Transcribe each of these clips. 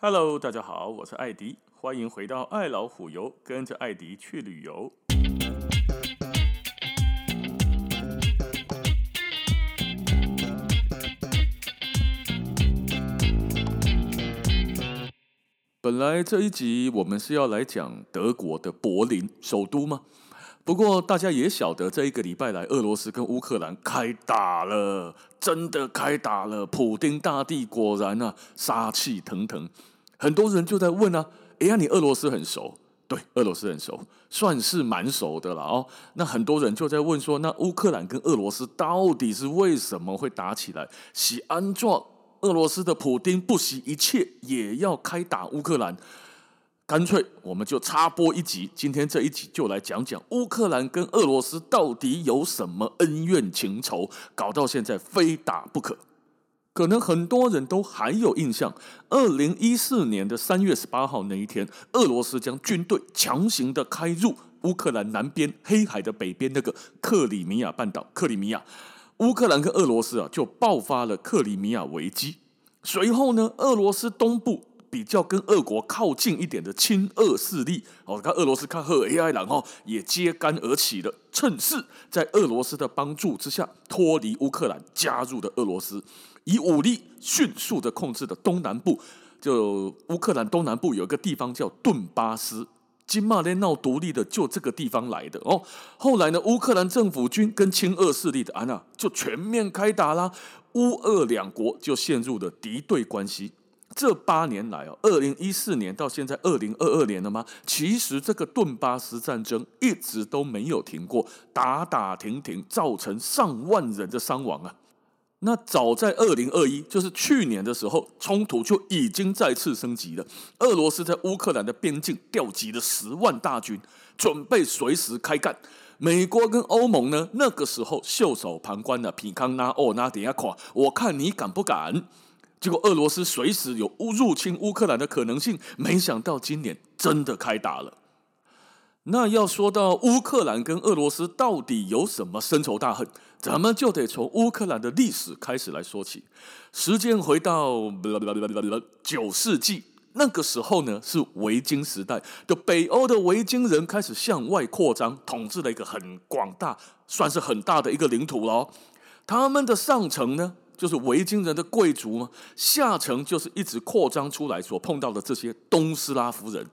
Hello，大家好，我是艾迪，欢迎回到爱老虎游，跟着艾迪去旅游。本来这一集我们是要来讲德国的柏林首都吗？不过大家也晓得，这一个礼拜来，俄罗斯跟乌克兰开打了，真的开打了。普丁大帝果然啊，杀气腾腾。很多人就在问啊，哎呀，你俄罗斯很熟？对，俄罗斯很熟，算是蛮熟的了哦。那很多人就在问说，那乌克兰跟俄罗斯到底是为什么会打起来？是安怎？俄罗斯的普丁不惜一切也要开打乌克兰？干脆我们就插播一集，今天这一集就来讲讲乌克兰跟俄罗斯到底有什么恩怨情仇，搞到现在非打不可。可能很多人都还有印象，二零一四年的三月十八号那一天，俄罗斯将军队强行的开入乌克兰南边黑海的北边那个克里米亚半岛，克里米亚，乌克兰跟俄罗斯啊就爆发了克里米亚危机。随后呢，俄罗斯东部。比较跟俄国靠近一点的亲俄势力哦，看俄罗斯看赫 AI 然后也揭竿而起了，趁势在俄罗斯的帮助之下脱离乌克兰，加入了俄罗斯，以武力迅速的控制了东南部。就乌克兰东南部有一个地方叫顿巴斯，金马连闹独立的就这个地方来的哦。后来呢，乌克兰政府军跟亲俄势力的安娜就全面开打啦，乌俄两国就陷入了敌对关系。这八年来哦，二零一四年到现在二零二二年了吗？其实这个顿巴斯战争一直都没有停过，打打停停，造成上万人的伤亡啊。那早在二零二一，就是去年的时候，冲突就已经再次升级了。俄罗斯在乌克兰的边境调集了十万大军，准备随时开干。美国跟欧盟呢，那个时候袖手旁观的，皮康纳哦，那等下看，我看你敢不敢？结果俄罗斯随时有入侵乌克兰的可能性，没想到今年真的开打了。那要说到乌克兰跟俄罗斯到底有什么深仇大恨，咱们就得从乌克兰的历史开始来说起。时间回到九世纪，那个时候呢是维京时代，的北欧的维京人开始向外扩张，统治了一个很广大，算是很大的一个领土喽。他们的上层呢，就是维京人的贵族吗？下层就是一直扩张出来所碰到的这些东斯拉夫人。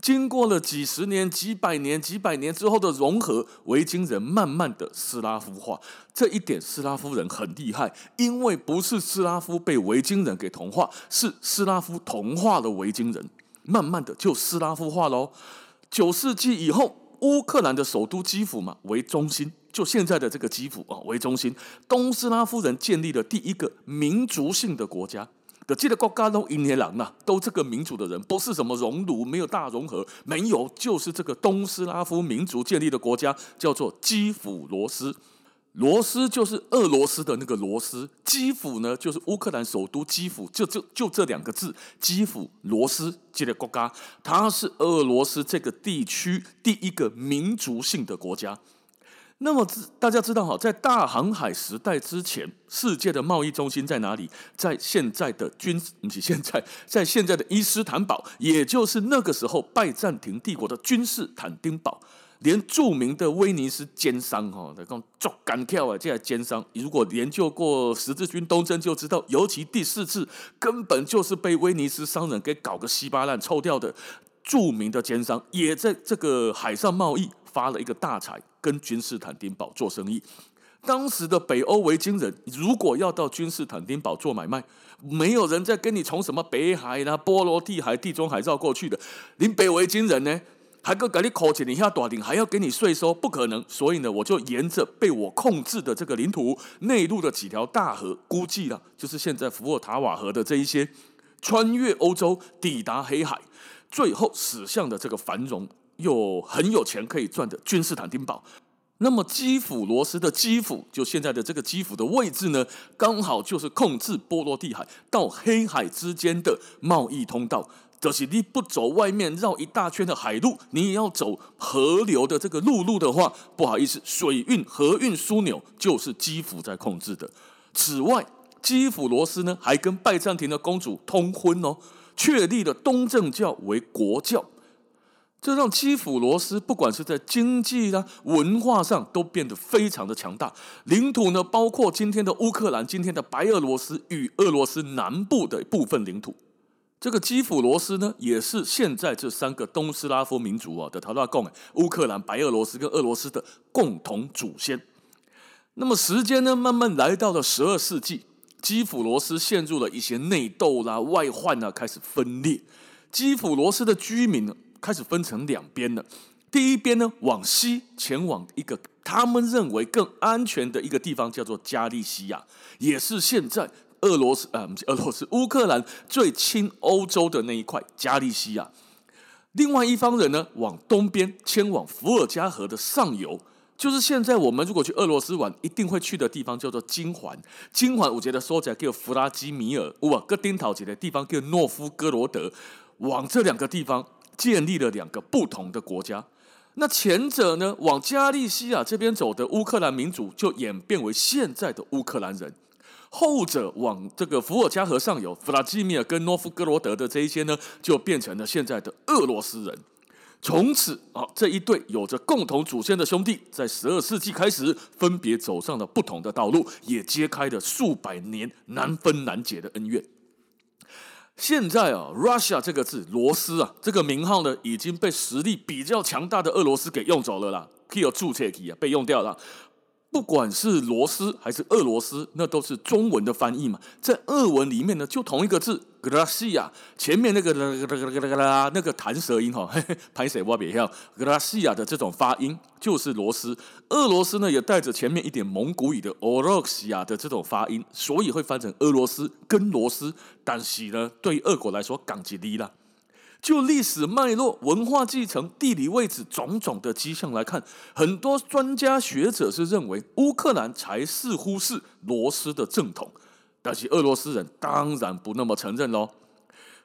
经过了几十年、几百年、几百年之后的融合，维京人慢慢的斯拉夫化。这一点斯拉夫人很厉害，因为不是斯拉夫被维京人给同化，是斯拉夫同化了维京人，慢慢的就斯拉夫化喽。九世纪以后，乌克兰的首都基辅嘛为中心。就现在的这个基辅啊为中心，东斯拉夫人建立了第一个民族性的国家。的记得国家都一年郎呐，都这个民族的人，不是什么熔炉，没有大融合，没有，就是这个东斯拉夫民族建立的国家，叫做基辅罗斯。罗斯就是俄罗斯的那个罗斯，基辅呢就是乌克兰首都基辅，就就就这两个字，基辅罗斯记得国家，它是俄罗斯这个地区第一个民族性的国家。那么，大家知道哈，在大航海时代之前，世界的贸易中心在哪里？在现在的君，不是现在，在现在的伊斯坦堡，也就是那个时候拜占庭帝国的君士坦丁堡。连著名的威尼斯奸商哈，那种做干跳啊，这些奸商，如果研究过十字军东征就知道，尤其第四次，根本就是被威尼斯商人给搞个稀巴烂臭掉的。著名的奸商也在这个海上贸易发了一个大财。跟君士坦丁堡做生意，当时的北欧维京人如果要到君士坦丁堡做买卖，没有人再跟你从什么北海啦、波罗的海、地中海绕过去的。您北维京人呢，还够给你扣钱，你下大顶还要给你税收，不可能。所以呢，我就沿着被我控制的这个领土内陆的几条大河，估计了就是现在伏尔塔瓦河的这一些，穿越欧洲抵达黑海，最后驶向的这个繁荣。又很有钱可以赚的君士坦丁堡，那么基辅罗斯的基辅，就现在的这个基辅的位置呢，刚好就是控制波罗的海到黑海之间的贸易通道。就是你不走外面绕一大圈的海路，你也要走河流的这个陆路的话，不好意思，水运河运枢纽就是基辅在控制的。此外，基辅罗斯呢还跟拜占庭的公主通婚哦。确立了东正教为国教。这让基辅罗斯不管是在经济啦、文化上都变得非常的强大。领土呢，包括今天的乌克兰、今天的白俄罗斯与俄罗斯南部的部分领土。这个基辅罗斯呢，也是现在这三个东斯拉夫民族啊的头大共，乌克兰、白俄罗斯跟俄罗斯的共同祖先。那么时间呢，慢慢来到了十二世纪，基辅罗斯陷入了一些内斗啦、外患啊，开始分裂。基辅罗斯的居民呢，开始分成两边了，第一边呢，往西前往一个他们认为更安全的一个地方，叫做加利西亚，也是现在俄罗斯啊，俄罗斯乌克兰最亲欧洲的那一块加利西亚。另外一方人呢，往东边迁往伏尔加河的上游，就是现在我们如果去俄罗斯玩一定会去的地方，叫做金环。金环我觉得说起来叫弗拉基米尔，哇，哥丁讨起的地方叫诺夫哥罗德，往这两个地方。建立了两个不同的国家，那前者呢，往加利西亚这边走的乌克兰民族就演变为现在的乌克兰人；后者往这个伏尔加河上游，弗拉基米尔跟诺夫哥罗德的这一些呢，就变成了现在的俄罗斯人。从此啊，这一对有着共同祖先的兄弟，在十二世纪开始分别走上了不同的道路，也揭开了数百年难分难解的恩怨。现在啊，Russia 这个字，罗斯啊，这个名号呢，已经被实力比较强大的俄罗斯给用走了啦。可以有注册器啊，被用掉了。不管是罗斯还是俄罗斯，那都是中文的翻译嘛。在俄文里面呢，就同一个字。格拉西亚前面那个啦啦啦啦啦啦那个弹舌音哈，拍谁我别笑。格拉西亚的这种发音就是罗斯，俄罗斯呢也带着前面一点蒙古语的俄罗西亚的这种发音，所以会翻成俄罗斯跟罗斯。但是呢，对俄国来说，港吉利啦。就历史脉络、文化继承、地理位置种种的迹象来看，很多专家学者是认为乌克兰才似乎是罗斯的正统。但是俄罗斯人当然不那么承认喽。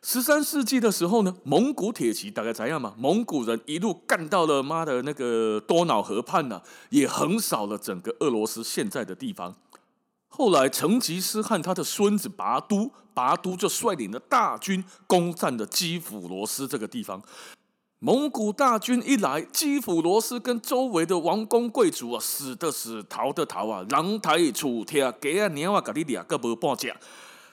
十三世纪的时候呢，蒙古铁骑大概怎样嘛？蒙古人一路干到了妈的那个多瑙河畔呢、也横扫了整个俄罗斯现在的地方。后来成吉思汗他的孙子拔都，拔都就率领了大军攻占了基辅罗斯这个地方。蒙古大军一来，基辅罗斯跟周围的王公贵族啊，死的死，逃的逃啊，狼抬楚贴，给啊年瓦格里亚个不报价。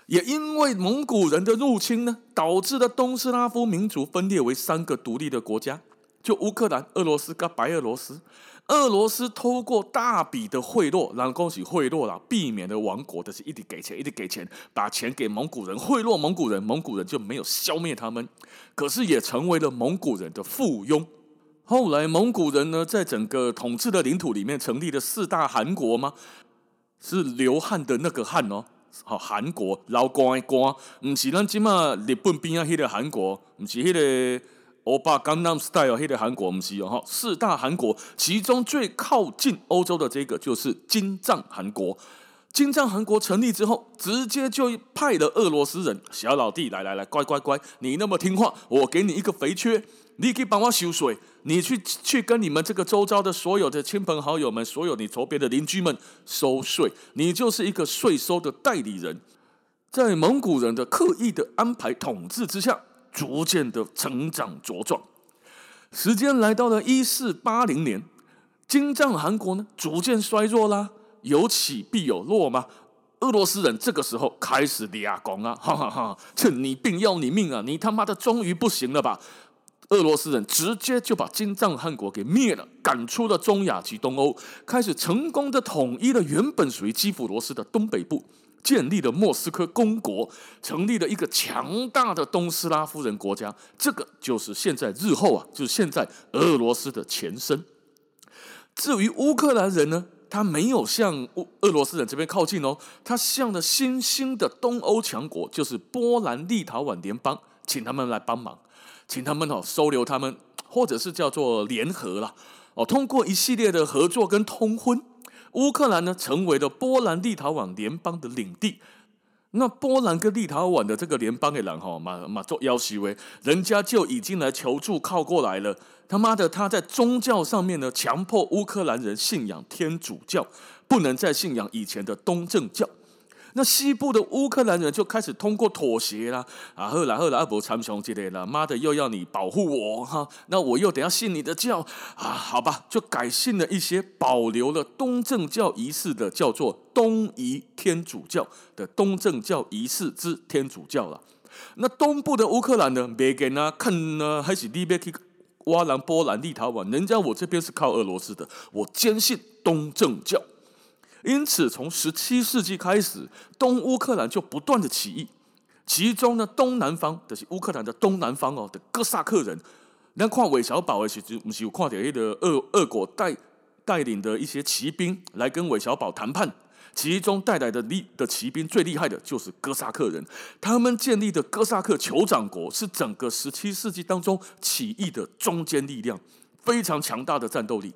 也因为蒙古人的入侵呢，导致了东斯拉夫民族分裂为三个独立的国家，就乌克兰、俄罗斯跟白俄罗斯。俄罗斯透过大笔的贿赂，然后恭喜贿赂了，避免了亡国，但是一直给钱，一直给钱，把钱给蒙古人，贿赂蒙古人，蒙古人就没有消灭他们，可是也成为了蒙古人的附庸。后来蒙古人呢，在整个统治的领土里面成立了四大汗国吗？是流汗的那个汗哦，好，韩国，老光光，不是咱今嘛日本边啊迄个汗国，不是迄个。欧巴刚南 style 黑的韩国，我们是有哈四大韩国，其中最靠近欧洲的这个就是金帐韩国。金帐韩国成立之后，直接就派了俄罗斯人小老弟来来来，乖乖乖，你那么听话，我给你一个肥缺，你可以帮我收税，你去去跟你们这个周遭的所有的亲朋好友们，所有你周边的邻居们收税，你就是一个税收的代理人。在蒙古人的刻意的安排统治之下。逐渐的成长茁壮，时间来到了一四八零年，金帐汗国呢逐渐衰弱啦，有起必有落嘛。俄罗斯人这个时候开始你呀，讲啊，哈哈哈！趁你病要你命啊，你他妈的终于不行了吧？俄罗斯人直接就把金帐汗国给灭了，赶出了中亚及东欧，开始成功的统一了原本属于基辅罗斯的东北部。建立了莫斯科公国，成立了一个强大的东斯拉夫人国家，这个就是现在日后啊，就是现在俄罗斯的前身。至于乌克兰人呢，他没有向乌俄罗斯人这边靠近哦，他向了新兴的东欧强国，就是波兰立陶宛联邦，请他们来帮忙，请他们哦收留他们，或者是叫做联合啦，哦，通过一系列的合作跟通婚。乌克兰呢，成为了波兰立陶宛联邦的领地。那波兰跟立陶宛的这个联邦的人哈，马马做要挟为，人家就已经来求助靠过来了。他妈的，他在宗教上面呢，强迫乌克兰人信仰天主教，不能再信仰以前的东正教。那西部的乌克兰人就开始通过妥协啦，啊，后来后来阿伯参雄之类的，妈的又要你保护我哈，那我又得要信你的教啊，好吧，就改信了一些保留了东正教仪式的，叫做东仪天主教的东正教仪式之天主教了。那东部的乌克兰呢，别给呢看呢，还是你别去挖兰波兰立陶宛，人家我这边是靠俄罗斯的，我坚信东正教。因此，从十七世纪开始，东乌克兰就不断的起义。其中呢，东南方的、就是乌克兰的东南方哦的哥萨克人，那看韦小宝的时候，不是有看到一个俄俄国带带领的一些骑兵来跟韦小宝谈判。其中带来的厉的骑兵最厉害的就是哥萨克人，他们建立的哥萨克酋长国是整个十七世纪当中起义的中坚力量，非常强大的战斗力。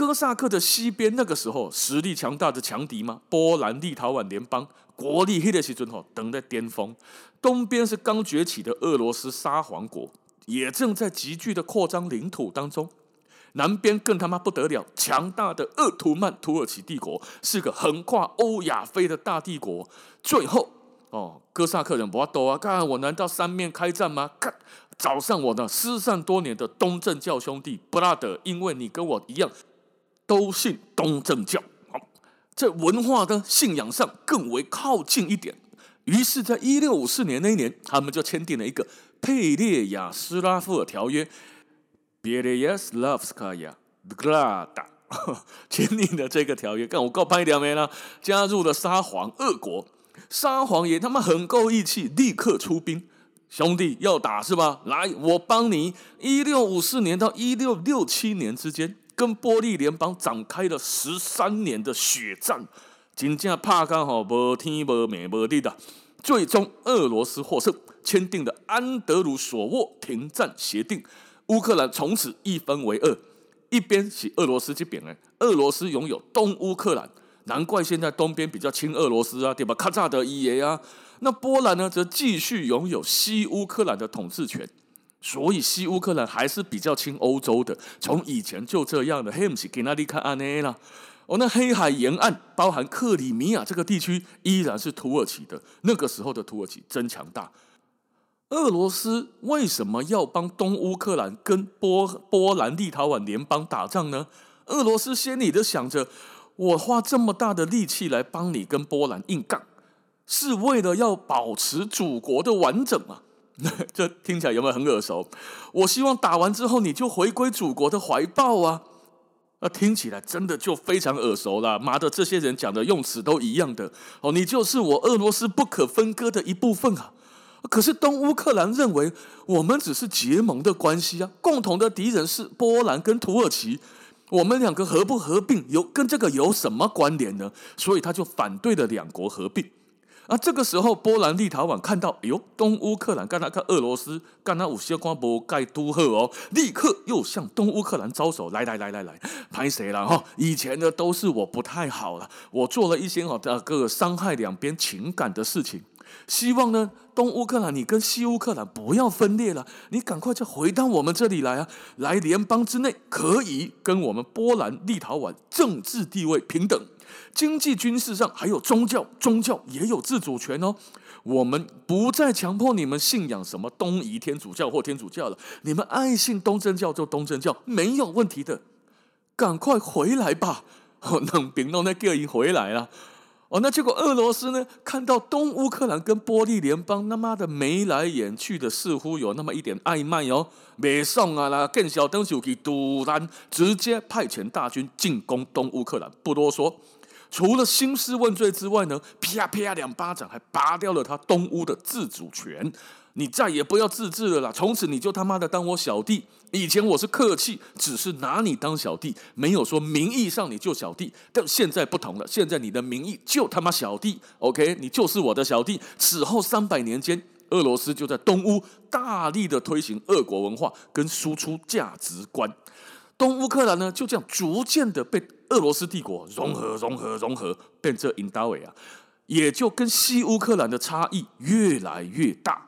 哥萨克的西边那个时候实力强大的强敌吗？波兰立陶宛联邦国力黑的时阵吼，等在巅峰。东边是刚崛起的俄罗斯沙皇国，也正在急剧的扩张领土当中。南边更他妈不得了，强大的鄂图曼土耳其帝国是个横跨欧亚非的大帝国。最后哦，哥萨克人不要抖啊！看我难道三面开战吗？看早上我呢失散多年的东正教兄弟布拉德，因为你跟我一样。都信东正教，好，在文化的信仰上更为靠近一点。于是，在一六五四年那一年，他们就签订了一个佩列亚斯拉夫尔条约 （Pereyaslavskaya Zgrada），签订了这个条约。看我够拍两枚了，加入了沙皇俄国。沙皇也他妈很够义气，立刻出兵。兄弟要打是吧？来，我帮你。一六五四年到一六六七年之间。跟波利联邦展开了十三年的血战，真正怕刚好无天无命无地的，最终俄罗斯获胜，签订了安德鲁索沃停战协定，乌克兰从此一分为二，一边是俄罗斯这边呢，俄罗斯拥有东乌克兰，难怪现在东边比较亲俄罗斯啊，对吧？卡扎德伊耶啊，那波兰呢，则继续拥有西乌克兰的统治权。所以西乌克兰还是比较亲欧洲的，从以前就这样的。黑姆是给那里看安内啦，哦，那黑海沿岸包含克里米亚这个地区依然是土耳其的。那个时候的土耳其真强大。俄罗斯为什么要帮东乌克兰跟波波兰立陶宛联邦打仗呢？俄罗斯心里都想着，我花这么大的力气来帮你跟波兰硬杠，是为了要保持祖国的完整吗？这听起来有没有很耳熟？我希望打完之后你就回归祖国的怀抱啊！那听起来真的就非常耳熟了。妈的，这些人讲的用词都一样的哦，你就是我俄罗斯不可分割的一部分啊！可是东乌克兰认为我们只是结盟的关系啊，共同的敌人是波兰跟土耳其，我们两个合不合并有跟这个有什么关联呢？所以他就反对了两国合并。啊，这个时候波兰立陶宛看到，哎呦，东乌克兰干那个俄罗斯干那有些关不盖都赫哦，立刻又向东乌克兰招手，来来来来来，拍谁了哈？以前呢都是我不太好了，我做了一些哦这个伤害两边情感的事情，希望呢东乌克兰你跟西乌克兰不要分裂了，你赶快就回到我们这里来啊，来联邦之内可以跟我们波兰立陶宛政治地位平等。经济、军事上还有宗教，宗教也有自主权哦。我们不再强迫你们信仰什么东仪天主教或天主教了，你们爱信东正教就东正教，没有问题的。赶快回来吧！哦，冷冰冻那个已回来了。哦，那结果俄罗斯呢？看到东乌克兰跟波利联邦他妈的眉来眼去的，似乎有那么一点暧昧哦。没送啊啦，更小灯就去突然直接派遣大军进攻东乌克兰，不多说。除了兴师问罪之外呢，啪啪两巴掌，还拔掉了他东乌的自主权。你再也不要自治了啦！从此你就他妈的当我小弟。以前我是客气，只是拿你当小弟，没有说名义上你就小弟。但现在不同了，现在你的名义就他妈小弟。OK，你就是我的小弟。此后三百年间，俄罗斯就在东乌大力的推行俄国文化跟输出价值观。东乌克兰呢，就这样逐渐的被俄罗斯帝国融合、融合、融合，变成印大维啊，也就跟西乌克兰的差异越来越大。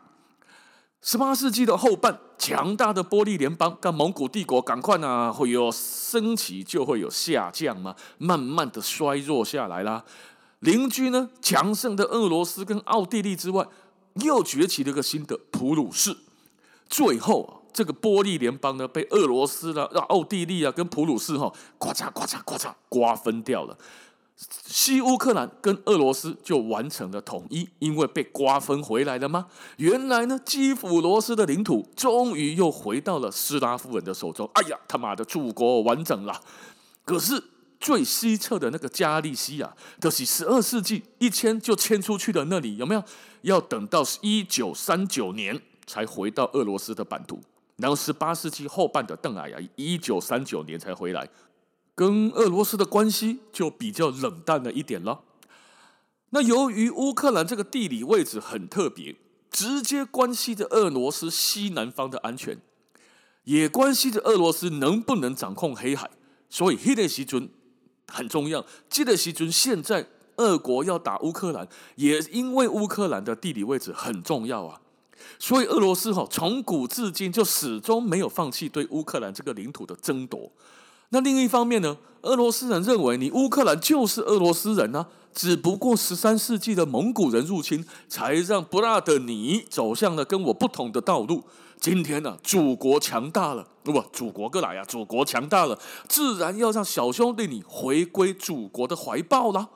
十八世纪的后半，强大的波利联邦跟蒙古帝国，赶快呢会有升起就会有下降嘛，慢慢的衰弱下来啦。邻居呢强盛的俄罗斯跟奥地利之外，又崛起了一个新的普鲁士。最后啊，这个波利联邦呢被俄罗斯啦、奥地利啊跟普鲁士哈、啊，呱嚓呱嚓呱嚓瓜分掉了。西乌克兰跟俄罗斯就完成了统一，因为被瓜分回来了吗？原来呢，基辅罗斯的领土终于又回到了斯拉夫人的手中。哎呀，他妈的，祖国完整了。可是最西侧的那个加利西亚，就是十二世纪一迁就迁出去的那里，有没有？要等到一九三九年才回到俄罗斯的版图。然后十八世纪后半的邓艾呀，一九三九年才回来。跟俄罗斯的关系就比较冷淡了一点了。那由于乌克兰这个地理位置很特别，直接关系着俄罗斯西南方的安全，也关系着俄罗斯能不能掌控黑海。所以这个时候很重要。这个时候现在俄国要打乌克兰，也因为乌克兰的地理位置很重要啊。所以俄罗斯哈从古至今就始终没有放弃对乌克兰这个领土的争夺。那另一方面呢，俄罗斯人认为你乌克兰就是俄罗斯人啊，只不过十三世纪的蒙古人入侵，才让不拉的你走向了跟我不同的道路。今天呢、祖国强大了，不，祖国过来呀，祖国强大了，自然要让小兄弟你回归祖国的怀抱了。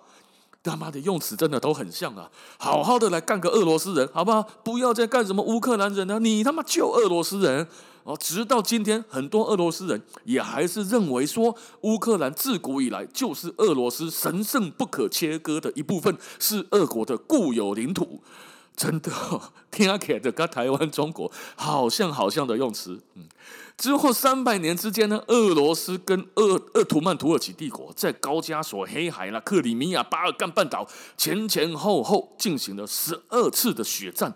他妈的用词真的都很像啊，好好的来干个俄罗斯人，好不好？不要再干什么乌克兰人了、你他妈就俄罗斯人。哦，直到今天，很多俄罗斯人也还是认为说，乌克兰自古以来就是俄罗斯神圣不可切割的一部分，是俄国的固有领土。真的哦，听起来的跟台湾、中国好像好像的用词。嗯，之后三百年之间呢，俄罗斯跟鄂鄂图曼土耳其帝国在高加索、黑海啦、克里米亚、巴尔干半岛前前后后进行了十二次的血战。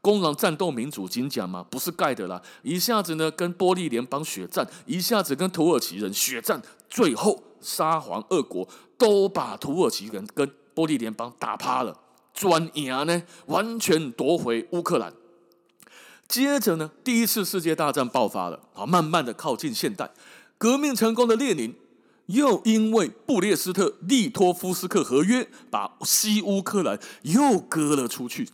攻狼战斗民族金奖嘛，不是盖的啦！一下子呢跟波利联邦血战，一下子跟土耳其人血战，最后沙皇俄国都把土耳其人跟波利联邦打趴了，转赢呢，完全夺回乌克兰。接着呢，第一次世界大战爆发了，啊，慢慢的靠近现代，革命成功的列宁又因为布列斯特利托夫斯克合约，把西乌克兰又割了出去。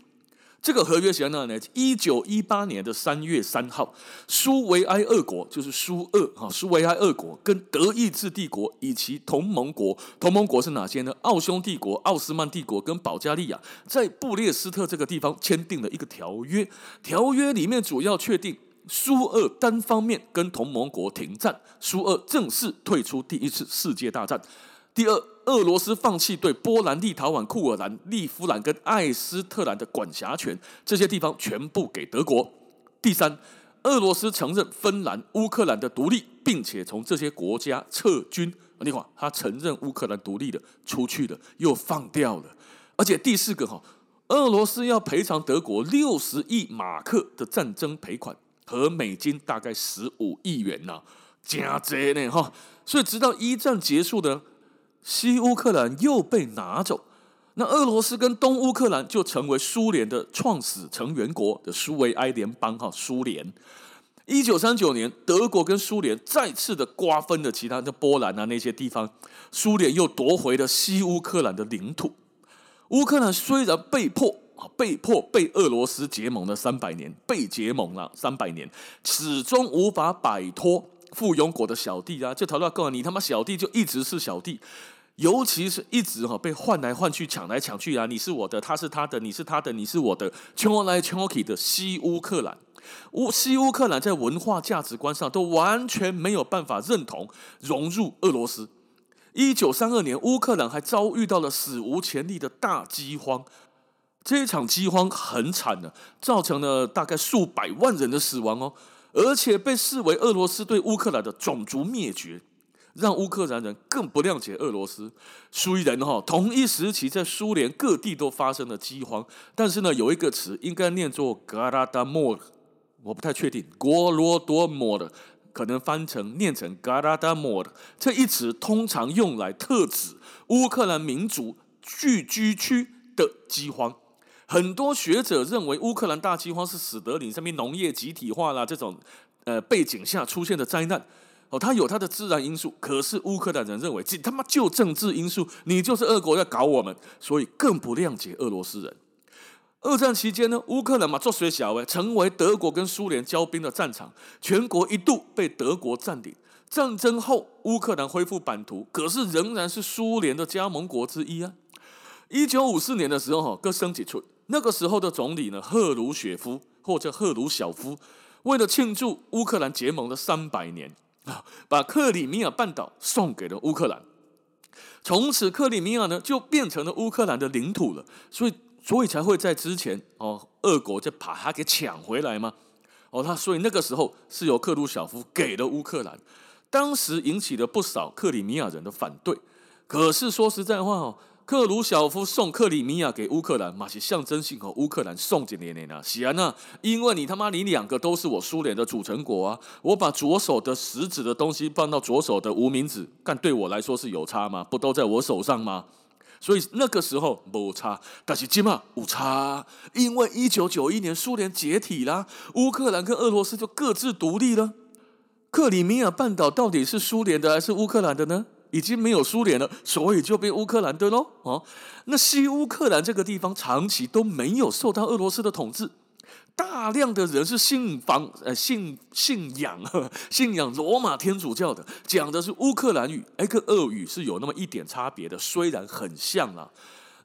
这个合约写在哪呢？一九一八年的三月三号，苏维埃二国就是苏俄哈，苏维埃二国跟德意志帝国以及同盟国，同盟国是哪些呢？奥匈帝国、奥斯曼帝国跟保加利亚，在布列斯特这个地方签订了一个条约。条约里面主要确定苏俄单方面跟同盟国停战，苏俄正式退出第一次世界大战。第二，俄罗斯放弃对波兰、立陶宛、库尔兰、利夫兰跟艾斯特兰的管辖权，这些地方全部给德国。第三，俄罗斯承认芬兰、乌克兰的独立，并且从这些国家撤军。你看，他承认乌克兰独立的出去了，又放掉了。而且第四个哈，俄罗斯要赔偿德国六十亿马克的战争赔款，和美金大概十五亿元呐，加这呢哈。所以直到一战结束的。西乌克兰又被拿走，那俄罗斯跟东乌克兰就成为苏联的创始成员国的苏维埃联邦哈，苏联。一九三九年，德国跟苏联再次的瓜分了其他的波兰啊那些地方，苏联又夺回了西乌克兰的领土。乌克兰虽然被迫啊被迫被俄罗斯结盟了三百年，被结盟了三百年，始终无法摆脱附庸国的小弟啊，就逃到告诉你他妈小弟就一直是小弟。尤其是一直哈被换来换去、抢来抢去啊！你是我的，他是他的，你是他的，你是我的，抢来抢去的西乌克兰，乌西乌克兰在文化价值观上都完全没有办法认同融入俄罗斯。一九三二年，乌克兰还遭遇到了史无前例的大饥荒，这一场饥荒很惨的，造成了大概数百万人的死亡哦，而且被视为俄罗斯对乌克兰的种族灭绝。让乌克兰人更不谅解俄罗斯。虽然哈同一时期在苏联各地都发生了饥荒，但是呢有一个词应该念作 “garadamor”，我不太确定 Golodomor 可能翻成念成 “garadamor”。这一词通常用来特指乌克兰民族聚居区的饥荒。很多学者认为乌克兰大饥荒是史德林上面农业集体化啦这种呃背景下出现的灾难。哦，它有它的自然因素，可是乌克兰人认为这他妈就政治因素，你就是俄国在搞我们，所以更不谅解俄罗斯人。二战期间呢，乌克兰嘛做水小诶，成为德国跟苏联交兵的战场，全国一度被德国占领。战争后，乌克兰恢复版图，可是仍然是苏联的加盟国之一啊。一九五四年的时候，哈，各升几寸。那个时候的总理呢，赫鲁雪夫或者赫鲁晓夫，为了庆祝乌克兰结盟的三百年把克里米亚半岛送给了乌克兰。从此，克里米亚呢就变成了乌克兰的领土了。所以，所以才会在之前哦，俄国就把它给抢回来嘛。哦，他所以那个时候是由克鲁晓夫给了乌克兰。当时引起了不少克里米亚人的反对，可是说实在话哦，克鲁晓夫送克里米亚给乌克兰，嘛是象征性和乌克兰送几年年啊，是啊，那因为你他妈你两个都是我苏联的主成国啊，我把左手的食指的东西放到左手的无名指，但对我来说是有差吗？不都在我手上吗？所以那个时候没差，但是今嘛有差，因为一九九一年苏联解体啦，乌克兰跟俄罗斯就各自独立了。克里米亚半岛到底是苏联的还是乌克兰的呢？已经没有苏联了，所以就变乌克兰的喽。哦，那西乌克兰这个地方长期都没有受到俄罗斯的统治，大量的人是信奉呃信信仰 信仰罗马天主教的，讲的是乌克兰语，哎，跟俄语是有那么一点差别的，虽然很像啊。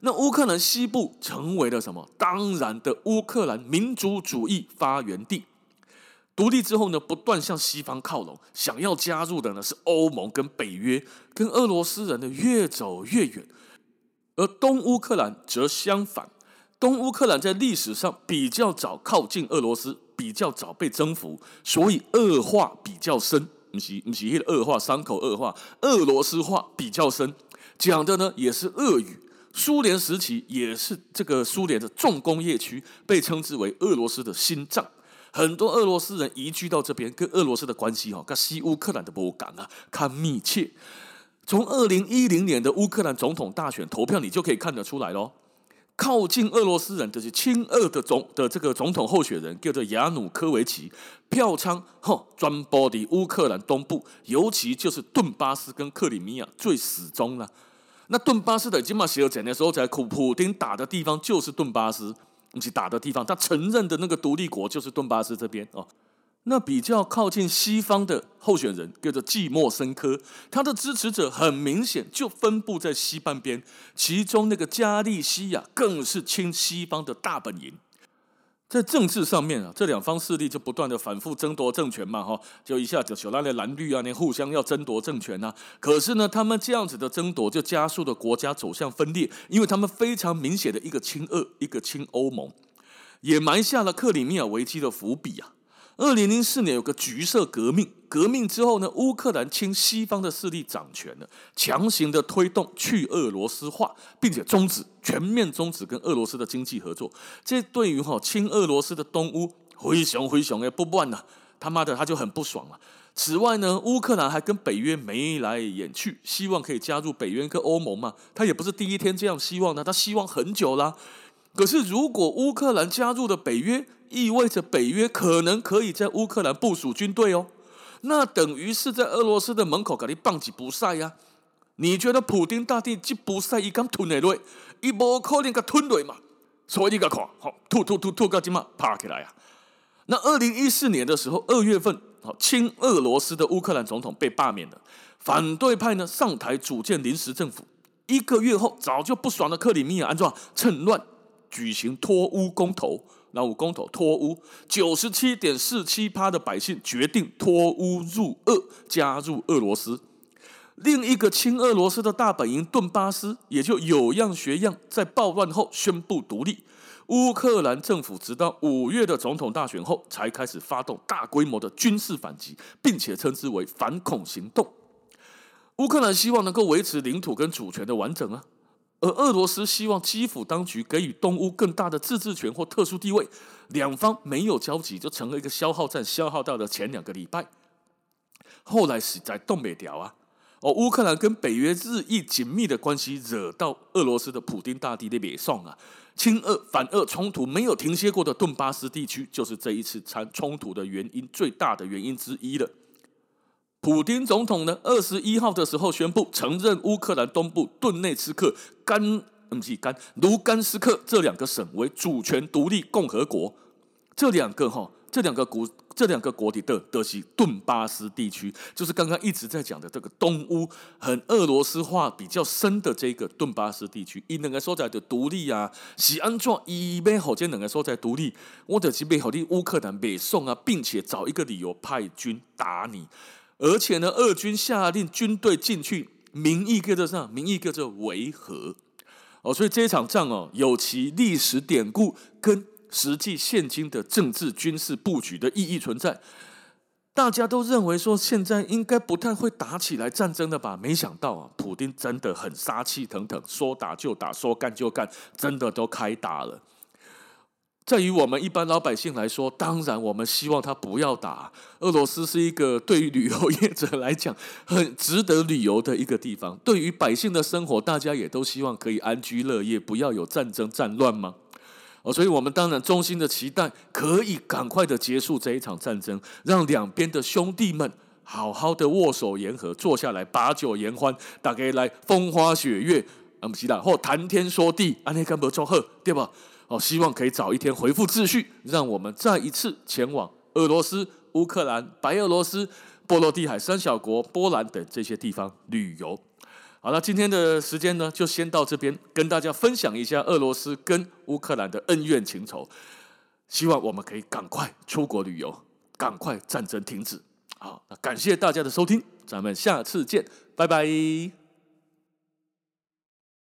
那乌克兰西部成为了什么？当然的，乌克兰民族主义发源地。独立之后呢，不断向西方靠拢，想要加入的呢是欧盟跟北约，跟俄罗斯人呢越走越远。而东乌克兰则相反，东乌克兰在历史上比较早靠近俄罗斯，比较早被征服，所以恶化比较深。不是不是，恶化伤口恶化，俄罗斯化比较深，讲的呢也是俄语。苏联时期也是这个苏联的重工业区，被称之为俄罗斯的心脏。很多俄罗斯人移居到这边，跟俄罗斯的关系哈，跟西乌克兰的波港啊，看密切。从二零一零年的乌克兰总统大选投票，你就可以看得出来喽。靠近俄罗斯人的是亲俄的总的这个总统候选人，叫做亚努科维奇，票仓哈专播的乌克兰东部，尤其就是顿巴斯跟克里米亚最死忠了。那顿巴斯的金马写尔的时候，在普普丁打的地方就是顿巴斯。一起打的地方，他承认的那个独立国就是顿巴斯这边哦。那比较靠近西方的候选人叫做季莫申科，他的支持者很明显就分布在西半边，其中那个加利西亚更是亲西方的大本营。在政治上面啊，这两方势力就不断的反复争夺政权嘛，哈，就一下子小拉的蓝绿啊，那互相要争夺政权呐。可是呢，他们这样子的争夺就加速了国家走向分裂，因为他们非常明显的一个亲俄，一个亲欧盟，也埋下了克里米亚危机的伏笔啊。二零零四年有个橘色革命，革命之后呢，乌克兰亲西方的势力掌权了，强行的推动去俄罗斯化，并且终止全面终止跟俄罗斯的经济合作。这对于哈亲俄罗斯的东乌灰熊灰熊哎不乱呐，他妈的他就很不爽了。此外呢，乌克兰还跟北约眉来眼去，希望可以加入北约跟欧盟嘛。他也不是第一天这样希望的，他希望很久啦。可是如果乌克兰加入了北约，意味着北约可能可以在乌克兰部署军队哦，那等于是在俄罗斯的门口给你放几不赛呀？你觉得普丁大帝这不赛一刚吞下来，一波可能给吞下嘛？所以你个看，好吐吐吐吐个鸡嘛，爬起来呀！那二零一四年的时候，二月份，好亲俄罗斯的乌克兰总统被罢免了，反对派呢上台组建临时政府，一个月后，早就不爽的克里米亚安装趁乱举行脱乌公投。那五公投脱乌，九十七点四七趴的百姓决定脱乌入俄，加入俄罗斯。另一个亲俄罗斯的大本营顿巴斯也就有样学样，在暴乱后宣布独立。乌克兰政府直到五月的总统大选后，才开始发动大规模的军事反击，并且称之为反恐行动。乌克兰希望能够维持领土跟主权的完整啊。而俄罗斯希望基辅当局给予东乌更大的自治权或特殊地位，两方没有交集，就成了一个消耗战，消耗到了前两个礼拜。后来是在东北调啊，哦，乌克兰跟北约日益紧密的关系，惹到俄罗斯的普丁大帝的脸上啊，亲俄反俄冲突没有停歇过的顿巴斯地区，就是这一次参冲突的原因最大的原因之一了。普丁总统呢，二十一号的时候宣布承认乌克兰东部顿内茨克、甘嗯不是甘卢甘斯克这两个省为主权独立共和国。这两个哈，这两个国，这两个国体的德西顿巴斯地区，就是刚刚一直在讲的这个东乌，很俄罗斯化比较深的这个顿巴斯地区，以两个所在的独立啊，是安怎以边好这两个所在独立，我的这边好的乌克兰北宋啊，并且找一个理由派军打你，而且呢，俄军下令军队进去，名义叫做什么？名义叫做维和哦，所以这场仗哦，有其历史典故跟。实际现今的政治军事布局的意义存在，大家都认为说现在应该不太会打起来战争的吧？没想到啊，普丁真的很杀气腾腾，说打就打，说干就干，真的都开打了。在于我们一般老百姓来说，当然我们希望他不要打。俄罗斯是一个对于旅游业者来讲很值得旅游的一个地方，对于百姓的生活，大家也都希望可以安居乐业，不要有战争战乱吗？哦，所以我们当然衷心的期待，可以赶快的结束这一场战争，让两边的兄弟们好好的握手言和，坐下来把酒言欢，大家来风花雪月，啊不是啦，或谈天说地，安尼干不祝贺，对吧？哦，希望可以早一天恢复秩序，让我们再一次前往俄罗斯、乌克兰、白俄罗斯、波罗的海三小国、波兰等这些地方旅游。好了，今天的时间呢，就先到这边，跟大家分享一下俄罗斯跟乌克兰的恩怨情仇。希望我们可以赶快出国旅游，赶快战争停止。好，那感谢大家的收听，咱们下次见，拜拜。